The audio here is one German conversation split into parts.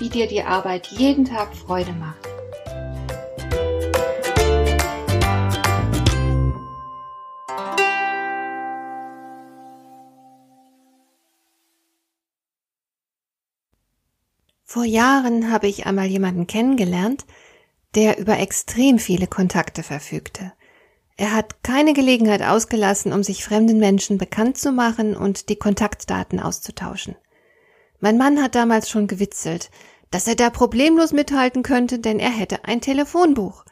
wie dir die Arbeit jeden Tag Freude macht. Vor Jahren habe ich einmal jemanden kennengelernt, der über extrem viele Kontakte verfügte. Er hat keine Gelegenheit ausgelassen, um sich fremden Menschen bekannt zu machen und die Kontaktdaten auszutauschen. Mein Mann hat damals schon gewitzelt, dass er da problemlos mithalten könnte, denn er hätte ein Telefonbuch.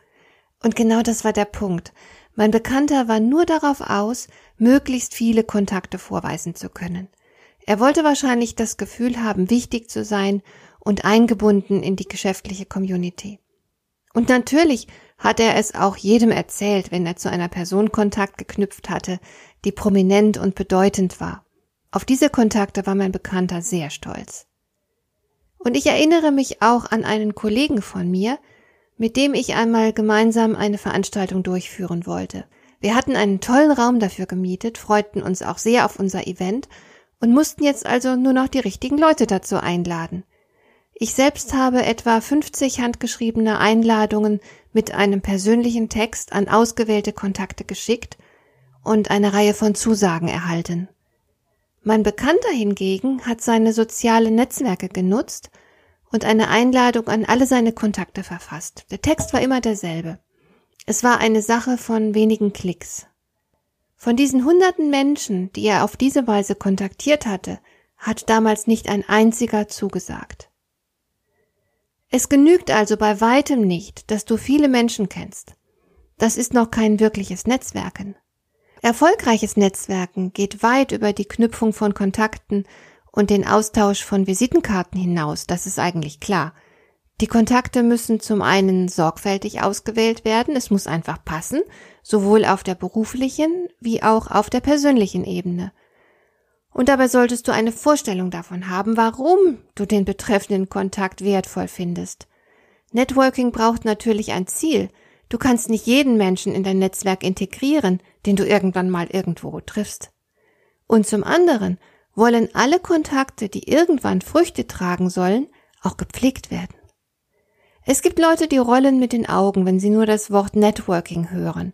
Und genau das war der Punkt. Mein Bekannter war nur darauf aus, möglichst viele Kontakte vorweisen zu können. Er wollte wahrscheinlich das Gefühl haben, wichtig zu sein und eingebunden in die geschäftliche Community. Und natürlich hat er es auch jedem erzählt, wenn er zu einer Person Kontakt geknüpft hatte, die prominent und bedeutend war. Auf diese Kontakte war mein Bekannter sehr stolz. Und ich erinnere mich auch an einen Kollegen von mir, mit dem ich einmal gemeinsam eine Veranstaltung durchführen wollte. Wir hatten einen tollen Raum dafür gemietet, freuten uns auch sehr auf unser Event und mussten jetzt also nur noch die richtigen Leute dazu einladen. Ich selbst habe etwa 50 handgeschriebene Einladungen mit einem persönlichen Text an ausgewählte Kontakte geschickt und eine Reihe von Zusagen erhalten. Mein Bekannter hingegen hat seine sozialen Netzwerke genutzt und eine Einladung an alle seine Kontakte verfasst. Der Text war immer derselbe. Es war eine Sache von wenigen Klicks. Von diesen hunderten Menschen, die er auf diese Weise kontaktiert hatte, hat damals nicht ein einziger zugesagt. Es genügt also bei weitem nicht, dass du viele Menschen kennst. Das ist noch kein wirkliches Netzwerken. Erfolgreiches Netzwerken geht weit über die Knüpfung von Kontakten und den Austausch von Visitenkarten hinaus, das ist eigentlich klar. Die Kontakte müssen zum einen sorgfältig ausgewählt werden, es muss einfach passen, sowohl auf der beruflichen wie auch auf der persönlichen Ebene. Und dabei solltest du eine Vorstellung davon haben, warum du den betreffenden Kontakt wertvoll findest. Networking braucht natürlich ein Ziel, Du kannst nicht jeden Menschen in dein Netzwerk integrieren, den du irgendwann mal irgendwo triffst. Und zum anderen wollen alle Kontakte, die irgendwann Früchte tragen sollen, auch gepflegt werden. Es gibt Leute, die rollen mit den Augen, wenn sie nur das Wort Networking hören.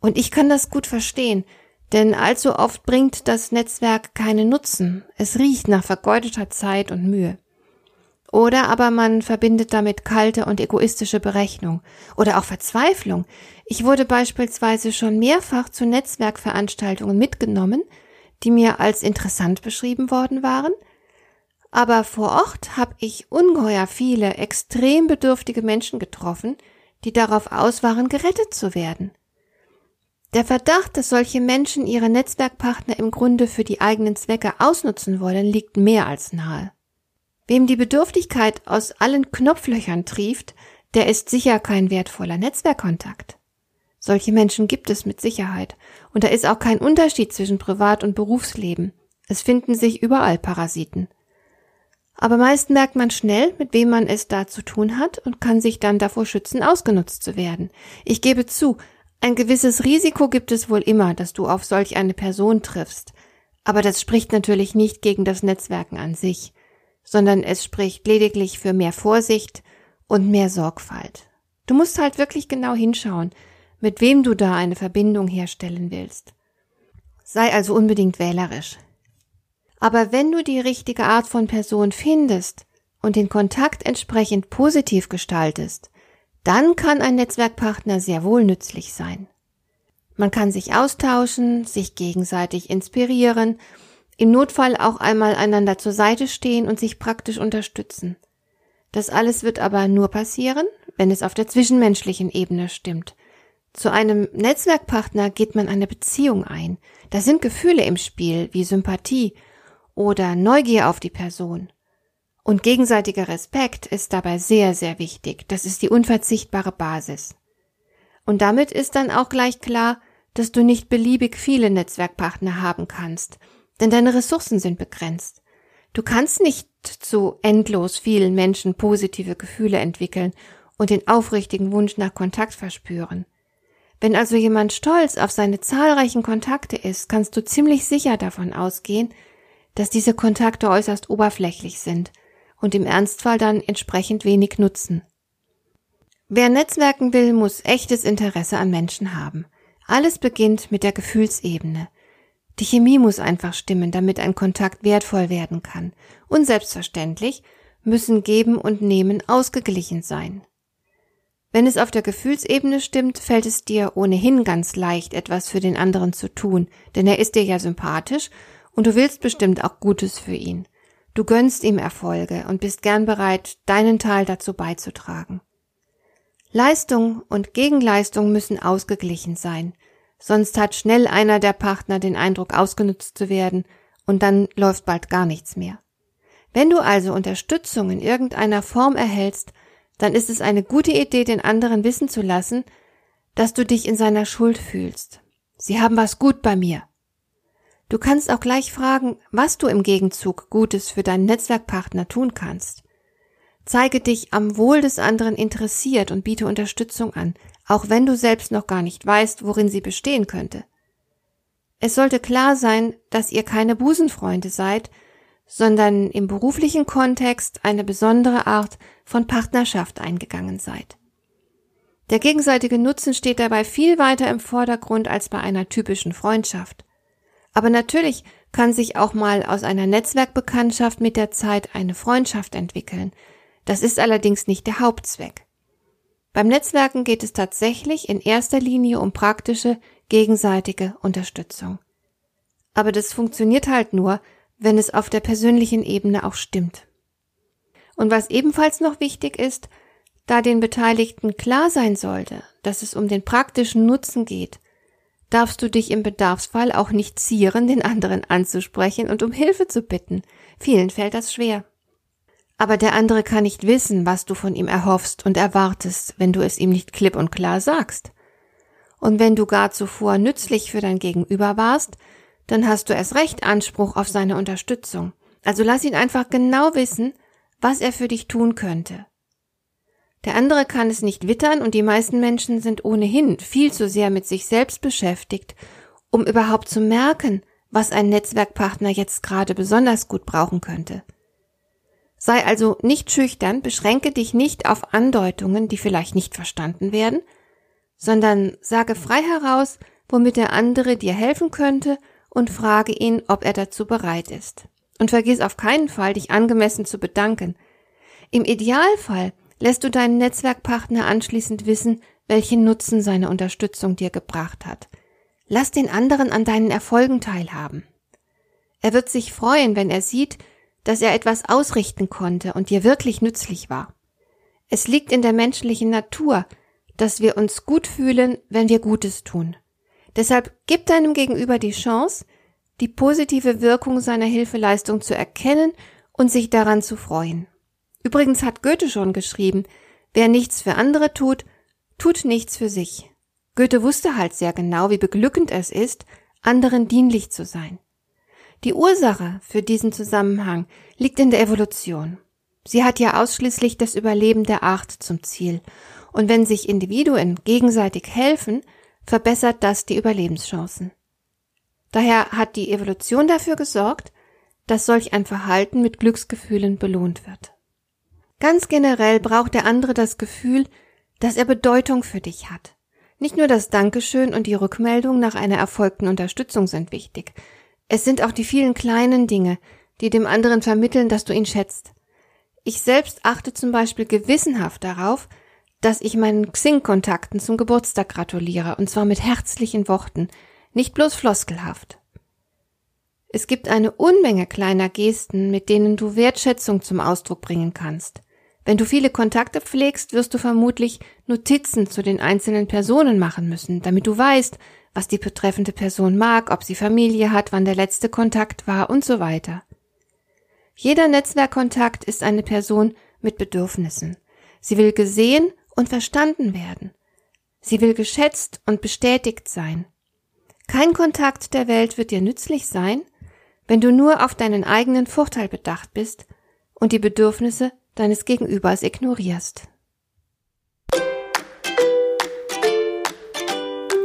Und ich kann das gut verstehen, denn allzu oft bringt das Netzwerk keinen Nutzen. Es riecht nach vergeudeter Zeit und Mühe. Oder aber man verbindet damit kalte und egoistische Berechnung oder auch Verzweiflung. Ich wurde beispielsweise schon mehrfach zu Netzwerkveranstaltungen mitgenommen, die mir als interessant beschrieben worden waren, aber vor Ort habe ich ungeheuer viele extrem bedürftige Menschen getroffen, die darauf aus waren, gerettet zu werden. Der Verdacht, dass solche Menschen ihre Netzwerkpartner im Grunde für die eigenen Zwecke ausnutzen wollen, liegt mehr als nahe. Wem die Bedürftigkeit aus allen Knopflöchern trieft, der ist sicher kein wertvoller Netzwerkkontakt. Solche Menschen gibt es mit Sicherheit, und da ist auch kein Unterschied zwischen Privat- und Berufsleben. Es finden sich überall Parasiten. Aber meist merkt man schnell, mit wem man es da zu tun hat und kann sich dann davor schützen, ausgenutzt zu werden. Ich gebe zu, ein gewisses Risiko gibt es wohl immer, dass du auf solch eine Person triffst. Aber das spricht natürlich nicht gegen das Netzwerken an sich sondern es spricht lediglich für mehr Vorsicht und mehr Sorgfalt. Du musst halt wirklich genau hinschauen, mit wem du da eine Verbindung herstellen willst. Sei also unbedingt wählerisch. Aber wenn du die richtige Art von Person findest und den Kontakt entsprechend positiv gestaltest, dann kann ein Netzwerkpartner sehr wohl nützlich sein. Man kann sich austauschen, sich gegenseitig inspirieren im Notfall auch einmal einander zur Seite stehen und sich praktisch unterstützen. Das alles wird aber nur passieren, wenn es auf der zwischenmenschlichen Ebene stimmt. Zu einem Netzwerkpartner geht man eine Beziehung ein. Da sind Gefühle im Spiel, wie Sympathie oder Neugier auf die Person. Und gegenseitiger Respekt ist dabei sehr, sehr wichtig. Das ist die unverzichtbare Basis. Und damit ist dann auch gleich klar, dass du nicht beliebig viele Netzwerkpartner haben kannst, denn deine Ressourcen sind begrenzt. Du kannst nicht zu endlos vielen Menschen positive Gefühle entwickeln und den aufrichtigen Wunsch nach Kontakt verspüren. Wenn also jemand stolz auf seine zahlreichen Kontakte ist, kannst du ziemlich sicher davon ausgehen, dass diese Kontakte äußerst oberflächlich sind und im Ernstfall dann entsprechend wenig nutzen. Wer netzwerken will, muss echtes Interesse an Menschen haben. Alles beginnt mit der Gefühlsebene. Die Chemie muss einfach stimmen, damit ein Kontakt wertvoll werden kann. Und selbstverständlich müssen Geben und Nehmen ausgeglichen sein. Wenn es auf der Gefühlsebene stimmt, fällt es dir ohnehin ganz leicht, etwas für den anderen zu tun, denn er ist dir ja sympathisch und du willst bestimmt auch Gutes für ihn. Du gönnst ihm Erfolge und bist gern bereit, deinen Teil dazu beizutragen. Leistung und Gegenleistung müssen ausgeglichen sein, sonst hat schnell einer der Partner den Eindruck, ausgenutzt zu werden, und dann läuft bald gar nichts mehr. Wenn du also Unterstützung in irgendeiner Form erhältst, dann ist es eine gute Idee, den anderen wissen zu lassen, dass du dich in seiner Schuld fühlst. Sie haben was gut bei mir. Du kannst auch gleich fragen, was du im Gegenzug Gutes für deinen Netzwerkpartner tun kannst. Zeige dich am Wohl des anderen interessiert und biete Unterstützung an, auch wenn du selbst noch gar nicht weißt, worin sie bestehen könnte. Es sollte klar sein, dass ihr keine Busenfreunde seid, sondern im beruflichen Kontext eine besondere Art von Partnerschaft eingegangen seid. Der gegenseitige Nutzen steht dabei viel weiter im Vordergrund als bei einer typischen Freundschaft. Aber natürlich kann sich auch mal aus einer Netzwerkbekanntschaft mit der Zeit eine Freundschaft entwickeln. Das ist allerdings nicht der Hauptzweck. Beim Netzwerken geht es tatsächlich in erster Linie um praktische, gegenseitige Unterstützung. Aber das funktioniert halt nur, wenn es auf der persönlichen Ebene auch stimmt. Und was ebenfalls noch wichtig ist, da den Beteiligten klar sein sollte, dass es um den praktischen Nutzen geht, darfst du dich im Bedarfsfall auch nicht zieren, den anderen anzusprechen und um Hilfe zu bitten. Vielen fällt das schwer. Aber der andere kann nicht wissen, was du von ihm erhoffst und erwartest, wenn du es ihm nicht klipp und klar sagst. Und wenn du gar zuvor nützlich für dein Gegenüber warst, dann hast du erst recht Anspruch auf seine Unterstützung. Also lass ihn einfach genau wissen, was er für dich tun könnte. Der andere kann es nicht wittern und die meisten Menschen sind ohnehin viel zu sehr mit sich selbst beschäftigt, um überhaupt zu merken, was ein Netzwerkpartner jetzt gerade besonders gut brauchen könnte. Sei also nicht schüchtern, beschränke dich nicht auf Andeutungen, die vielleicht nicht verstanden werden, sondern sage frei heraus, womit der andere dir helfen könnte und frage ihn, ob er dazu bereit ist. Und vergiss auf keinen Fall, dich angemessen zu bedanken. Im Idealfall lässt du deinen Netzwerkpartner anschließend wissen, welchen Nutzen seine Unterstützung dir gebracht hat. Lass den anderen an deinen Erfolgen teilhaben. Er wird sich freuen, wenn er sieht, dass er etwas ausrichten konnte und dir wirklich nützlich war. Es liegt in der menschlichen Natur, dass wir uns gut fühlen, wenn wir Gutes tun. Deshalb gib deinem Gegenüber die Chance, die positive Wirkung seiner Hilfeleistung zu erkennen und sich daran zu freuen. Übrigens hat Goethe schon geschrieben, wer nichts für andere tut, tut nichts für sich. Goethe wusste halt sehr genau, wie beglückend es ist, anderen dienlich zu sein. Die Ursache für diesen Zusammenhang liegt in der Evolution. Sie hat ja ausschließlich das Überleben der Art zum Ziel. Und wenn sich Individuen gegenseitig helfen, verbessert das die Überlebenschancen. Daher hat die Evolution dafür gesorgt, dass solch ein Verhalten mit Glücksgefühlen belohnt wird. Ganz generell braucht der andere das Gefühl, dass er Bedeutung für dich hat. Nicht nur das Dankeschön und die Rückmeldung nach einer erfolgten Unterstützung sind wichtig. Es sind auch die vielen kleinen Dinge, die dem anderen vermitteln, dass du ihn schätzt. Ich selbst achte zum Beispiel gewissenhaft darauf, dass ich meinen Xing-Kontakten zum Geburtstag gratuliere, und zwar mit herzlichen Worten, nicht bloß floskelhaft. Es gibt eine Unmenge kleiner Gesten, mit denen du Wertschätzung zum Ausdruck bringen kannst. Wenn du viele Kontakte pflegst, wirst du vermutlich Notizen zu den einzelnen Personen machen müssen, damit du weißt, was die betreffende Person mag, ob sie Familie hat, wann der letzte Kontakt war und so weiter. Jeder Netzwerkkontakt ist eine Person mit Bedürfnissen. Sie will gesehen und verstanden werden. Sie will geschätzt und bestätigt sein. Kein Kontakt der Welt wird dir nützlich sein, wenn du nur auf deinen eigenen Vorteil bedacht bist und die Bedürfnisse deines Gegenübers ignorierst.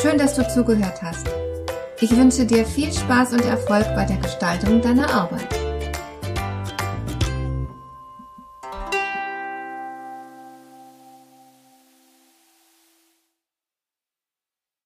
Schön, dass du zugehört hast. Ich wünsche dir viel Spaß und Erfolg bei der Gestaltung deiner Arbeit.